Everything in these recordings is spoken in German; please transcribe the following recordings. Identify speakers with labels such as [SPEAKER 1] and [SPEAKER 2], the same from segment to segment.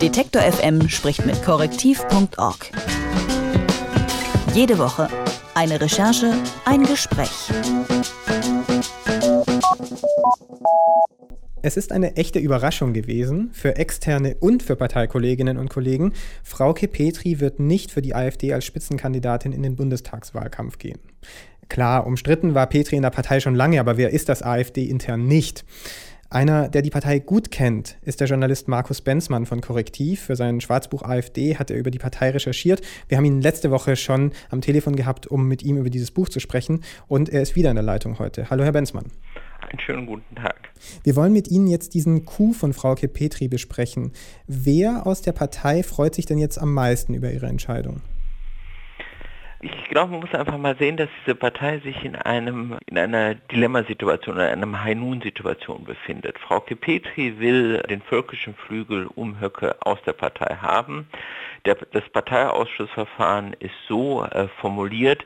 [SPEAKER 1] Detektor FM spricht mit korrektiv.org. Jede Woche eine Recherche, ein Gespräch.
[SPEAKER 2] Es ist eine echte Überraschung gewesen für externe und für Parteikolleginnen und Kollegen. Frauke Petri wird nicht für die AfD als Spitzenkandidatin in den Bundestagswahlkampf gehen. Klar, umstritten war Petri in der Partei schon lange, aber wer ist das AfD intern nicht? Einer, der die Partei gut kennt, ist der Journalist Markus Benzmann von Korrektiv. Für sein Schwarzbuch AfD hat er über die Partei recherchiert. Wir haben ihn letzte Woche schon am Telefon gehabt, um mit ihm über dieses Buch zu sprechen. Und er ist wieder in der Leitung heute. Hallo, Herr Benzmann.
[SPEAKER 3] Einen schönen guten Tag.
[SPEAKER 2] Wir wollen mit Ihnen jetzt diesen Coup von Frauke Petri besprechen. Wer aus der Partei freut sich denn jetzt am meisten über Ihre Entscheidung?
[SPEAKER 3] Ich glaube, man muss einfach mal sehen, dass diese Partei sich in einem in einer Dilemmasituation oder einer High-Noon-Situation befindet. Frau Petri will den völkischen Flügel um Höcke aus der Partei haben. Der, das Parteiausschussverfahren ist so äh, formuliert,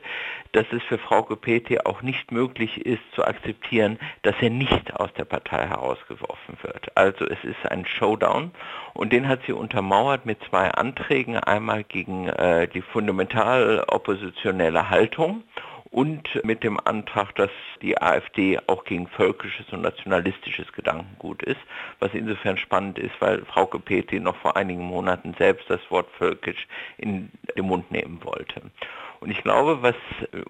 [SPEAKER 3] dass es für Frau Petri auch nicht möglich ist zu akzeptieren, dass er nicht aus der Partei herausgeworfen wird. Also es ist ein Showdown und den hat sie untermauert mit zwei Anträgen, einmal gegen äh, die fundamental oppositionelle Haltung und mit dem Antrag, dass die AfD auch gegen völkisches und nationalistisches Gedankengut ist, was insofern spannend ist, weil Frau Petri noch vor einigen Monaten selbst das Wort völkisch in den Mund nehmen wollte. Und ich glaube, was,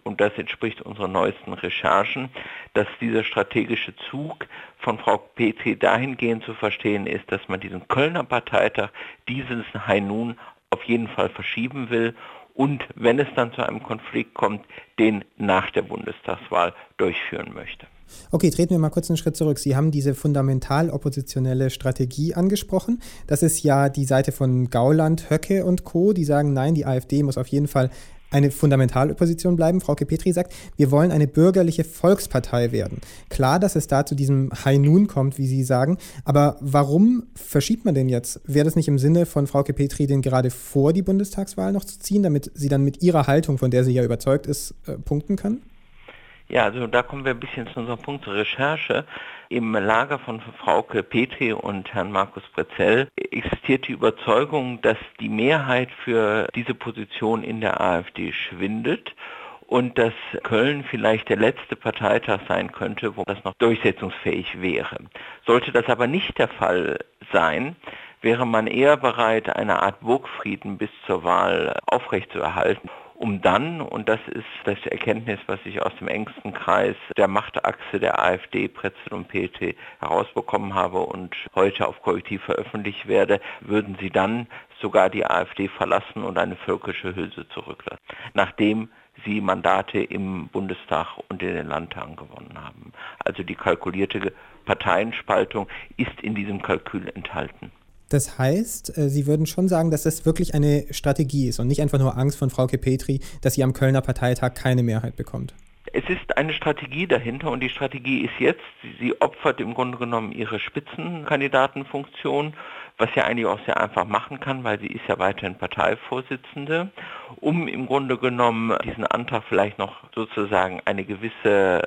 [SPEAKER 3] und das entspricht unseren neuesten Recherchen, dass dieser strategische Zug von Frau Petri dahingehend zu verstehen ist, dass man diesen Kölner Parteitag, dieses Hainun auf jeden Fall verschieben will und wenn es dann zu einem Konflikt kommt, den nach der Bundestagswahl durchführen möchte.
[SPEAKER 2] Okay, treten wir mal kurz einen Schritt zurück. Sie haben diese fundamental oppositionelle Strategie angesprochen. Das ist ja die Seite von Gauland, Höcke und Co., die sagen, nein, die AfD muss auf jeden Fall eine Fundamentalopposition bleiben. Frau Petri sagt, wir wollen eine bürgerliche Volkspartei werden. Klar, dass es da zu diesem High Noon kommt, wie Sie sagen, aber warum verschiebt man den jetzt? Wäre das nicht im Sinne von Frau Petri, den gerade vor die Bundestagswahl noch zu ziehen, damit sie dann mit ihrer Haltung, von der sie ja überzeugt ist, äh, punkten kann?
[SPEAKER 3] Ja, also da kommen wir ein bisschen zu unserem Punkt zur Recherche. Im Lager von Frauke Petri und Herrn Markus Brezell existiert die Überzeugung, dass die Mehrheit für diese Position in der AfD schwindet und dass Köln vielleicht der letzte Parteitag sein könnte, wo das noch durchsetzungsfähig wäre. Sollte das aber nicht der Fall sein, wäre man eher bereit, eine Art Burgfrieden bis zur Wahl aufrechtzuerhalten um dann, und das ist das Erkenntnis, was ich aus dem engsten Kreis der Machtachse der AfD, Pretzel und PT herausbekommen habe und heute auf Korrektiv veröffentlicht werde, würden sie dann sogar die AfD verlassen und eine völkische Hülse zurücklassen, nachdem sie Mandate im Bundestag und in den Landtagen gewonnen haben. Also die kalkulierte Parteienspaltung ist in diesem Kalkül enthalten.
[SPEAKER 2] Das heißt, äh, Sie würden schon sagen, dass das wirklich eine Strategie ist und nicht einfach nur Angst von Frau Petri, dass sie am Kölner Parteitag keine Mehrheit bekommt.
[SPEAKER 3] Es ist eine Strategie dahinter und die Strategie ist jetzt, sie opfert im Grunde genommen ihre Spitzenkandidatenfunktion, was sie eigentlich auch sehr einfach machen kann, weil sie ist ja weiterhin Parteivorsitzende, um im Grunde genommen diesen Antrag vielleicht noch sozusagen eine gewisse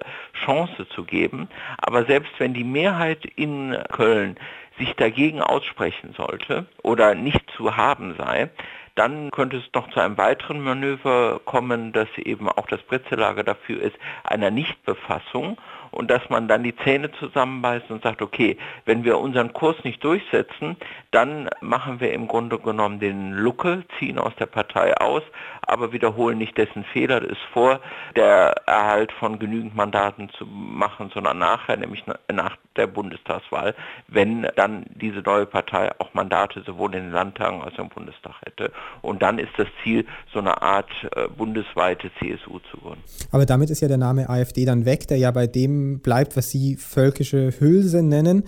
[SPEAKER 3] Chance zu geben. Aber selbst wenn die Mehrheit in Köln sich dagegen aussprechen sollte oder nicht zu haben sei, dann könnte es noch zu einem weiteren Manöver kommen, dass eben auch das Britzelager dafür ist, einer Nichtbefassung und dass man dann die Zähne zusammenbeißt und sagt, okay, wenn wir unseren Kurs nicht durchsetzen, dann machen wir im Grunde genommen den Lucke, ziehen aus der Partei aus, aber wiederholen nicht dessen Fehler ist vor, der Erhalt von genügend Mandaten zu machen, sondern nachher, nämlich nach der Bundestagswahl, wenn dann diese neue Partei auch Mandate sowohl in den Landtagen als auch im Bundestag hätte. Und dann ist das Ziel, so eine Art äh, bundesweite CSU zu gründen.
[SPEAKER 2] Aber damit ist ja der Name AfD dann weg, der ja bei dem bleibt, was Sie völkische Hülse nennen.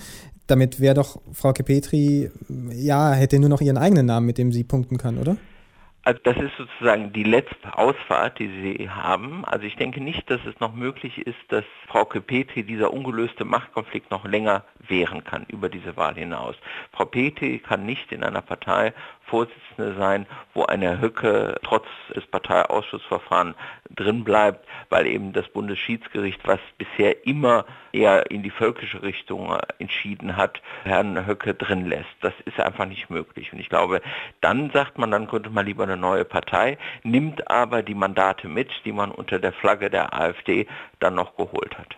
[SPEAKER 2] Damit wäre doch Frau Kepetri, ja, hätte nur noch ihren eigenen Namen, mit dem sie punkten kann, oder?
[SPEAKER 3] Also das ist sozusagen die letzte Ausfahrt, die Sie haben. Also ich denke nicht, dass es noch möglich ist, dass Frau Petri dieser ungelöste Machtkonflikt noch länger wehren kann über diese Wahl hinaus. Frau Petri kann nicht in einer Partei Vorsitzende sein, wo eine Höcke trotz des Parteiausschussverfahrens drin bleibt, weil eben das Bundesschiedsgericht, was bisher immer eher in die völkische Richtung entschieden hat, Herrn Höcke drin lässt. Das ist einfach nicht möglich. Und ich glaube, dann sagt man, dann gründet man lieber eine neue Partei, nimmt aber die Mandate mit, die man unter der Flagge der AfD dann noch geholt hat.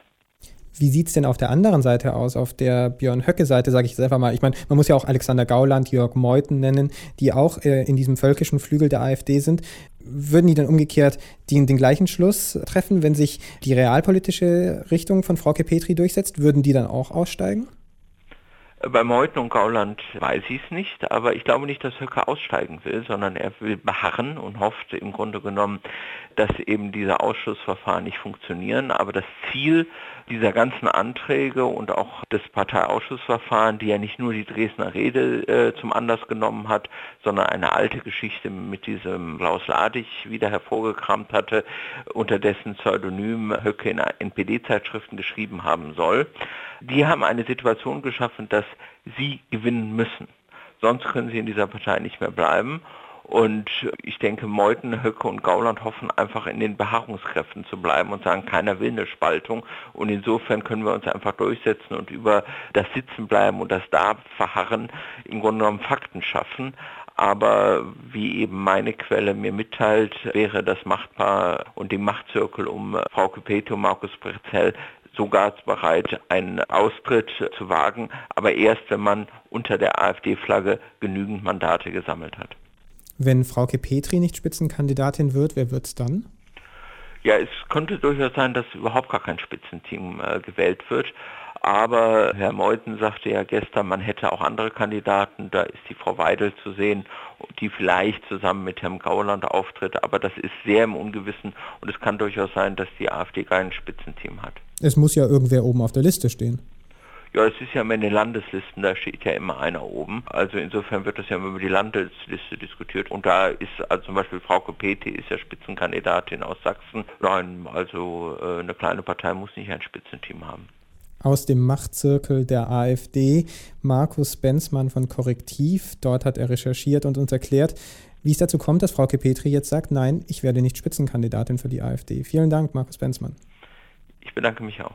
[SPEAKER 2] Wie sieht es denn auf der anderen Seite aus, auf der Björn Höcke-Seite, sage ich jetzt einfach mal. Ich meine, man muss ja auch Alexander Gauland, Jörg Meuthen nennen, die auch äh, in diesem völkischen Flügel der AfD sind. Würden die dann umgekehrt den, den gleichen Schluss treffen, wenn sich die realpolitische Richtung von Frau Petri durchsetzt? Würden die dann auch aussteigen?
[SPEAKER 3] Bei Meuthen und Gauland weiß ich es nicht, aber ich glaube nicht, dass Höcke aussteigen will, sondern er will beharren und hofft im Grunde genommen, dass eben diese Ausschussverfahren nicht funktionieren. Aber das Ziel dieser ganzen Anträge und auch des Parteiausschussverfahrens, die ja nicht nur die Dresdner Rede äh, zum Anlass genommen hat, sondern eine alte Geschichte mit diesem Klaus Ladig wieder hervorgekramt hatte, unter dessen Pseudonym Höcke in NPD-Zeitschriften geschrieben haben soll. Die haben eine Situation geschaffen, dass sie gewinnen müssen. Sonst können sie in dieser Partei nicht mehr bleiben. Und ich denke, Meuthen, Höcke und Gauland hoffen einfach in den Beharrungskräften zu bleiben und sagen, keiner will eine Spaltung. Und insofern können wir uns einfach durchsetzen und über das Sitzen bleiben und das da verharren im Grunde genommen Fakten schaffen. Aber wie eben meine Quelle mir mitteilt, wäre das Machtpaar und die Machtzirkel um Frau Peto, Markus Brezell sogar bereit, einen Austritt zu wagen, aber erst, wenn man unter der AfD-Flagge genügend Mandate gesammelt hat.
[SPEAKER 2] Wenn Frauke Petri nicht Spitzenkandidatin wird, wer wird es dann?
[SPEAKER 3] Ja, es könnte durchaus sein, dass überhaupt gar kein Spitzenteam äh, gewählt wird. Aber Herr Meuthen sagte ja gestern, man hätte auch andere Kandidaten. Da ist die Frau Weidel zu sehen, die vielleicht zusammen mit Herrn Gauland auftritt. Aber das ist sehr im Ungewissen und es kann durchaus sein, dass die AfD kein Spitzenteam hat.
[SPEAKER 2] Es muss ja irgendwer oben auf der Liste stehen.
[SPEAKER 3] Ja, es ist ja immer in den Landeslisten, da steht ja immer einer oben. Also insofern wird das ja immer über die Landesliste diskutiert. Und da ist also zum Beispiel Frau Kopeti ist ja Spitzenkandidatin aus Sachsen. Nein, also äh, eine kleine Partei muss nicht ein Spitzenteam haben
[SPEAKER 2] aus dem Machtzirkel der AfD, Markus Benzmann von Korrektiv. Dort hat er recherchiert und uns erklärt, wie es dazu kommt, dass Frau Petri jetzt sagt, nein, ich werde nicht Spitzenkandidatin für die AfD. Vielen Dank, Markus Benzmann.
[SPEAKER 3] Ich bedanke mich auch.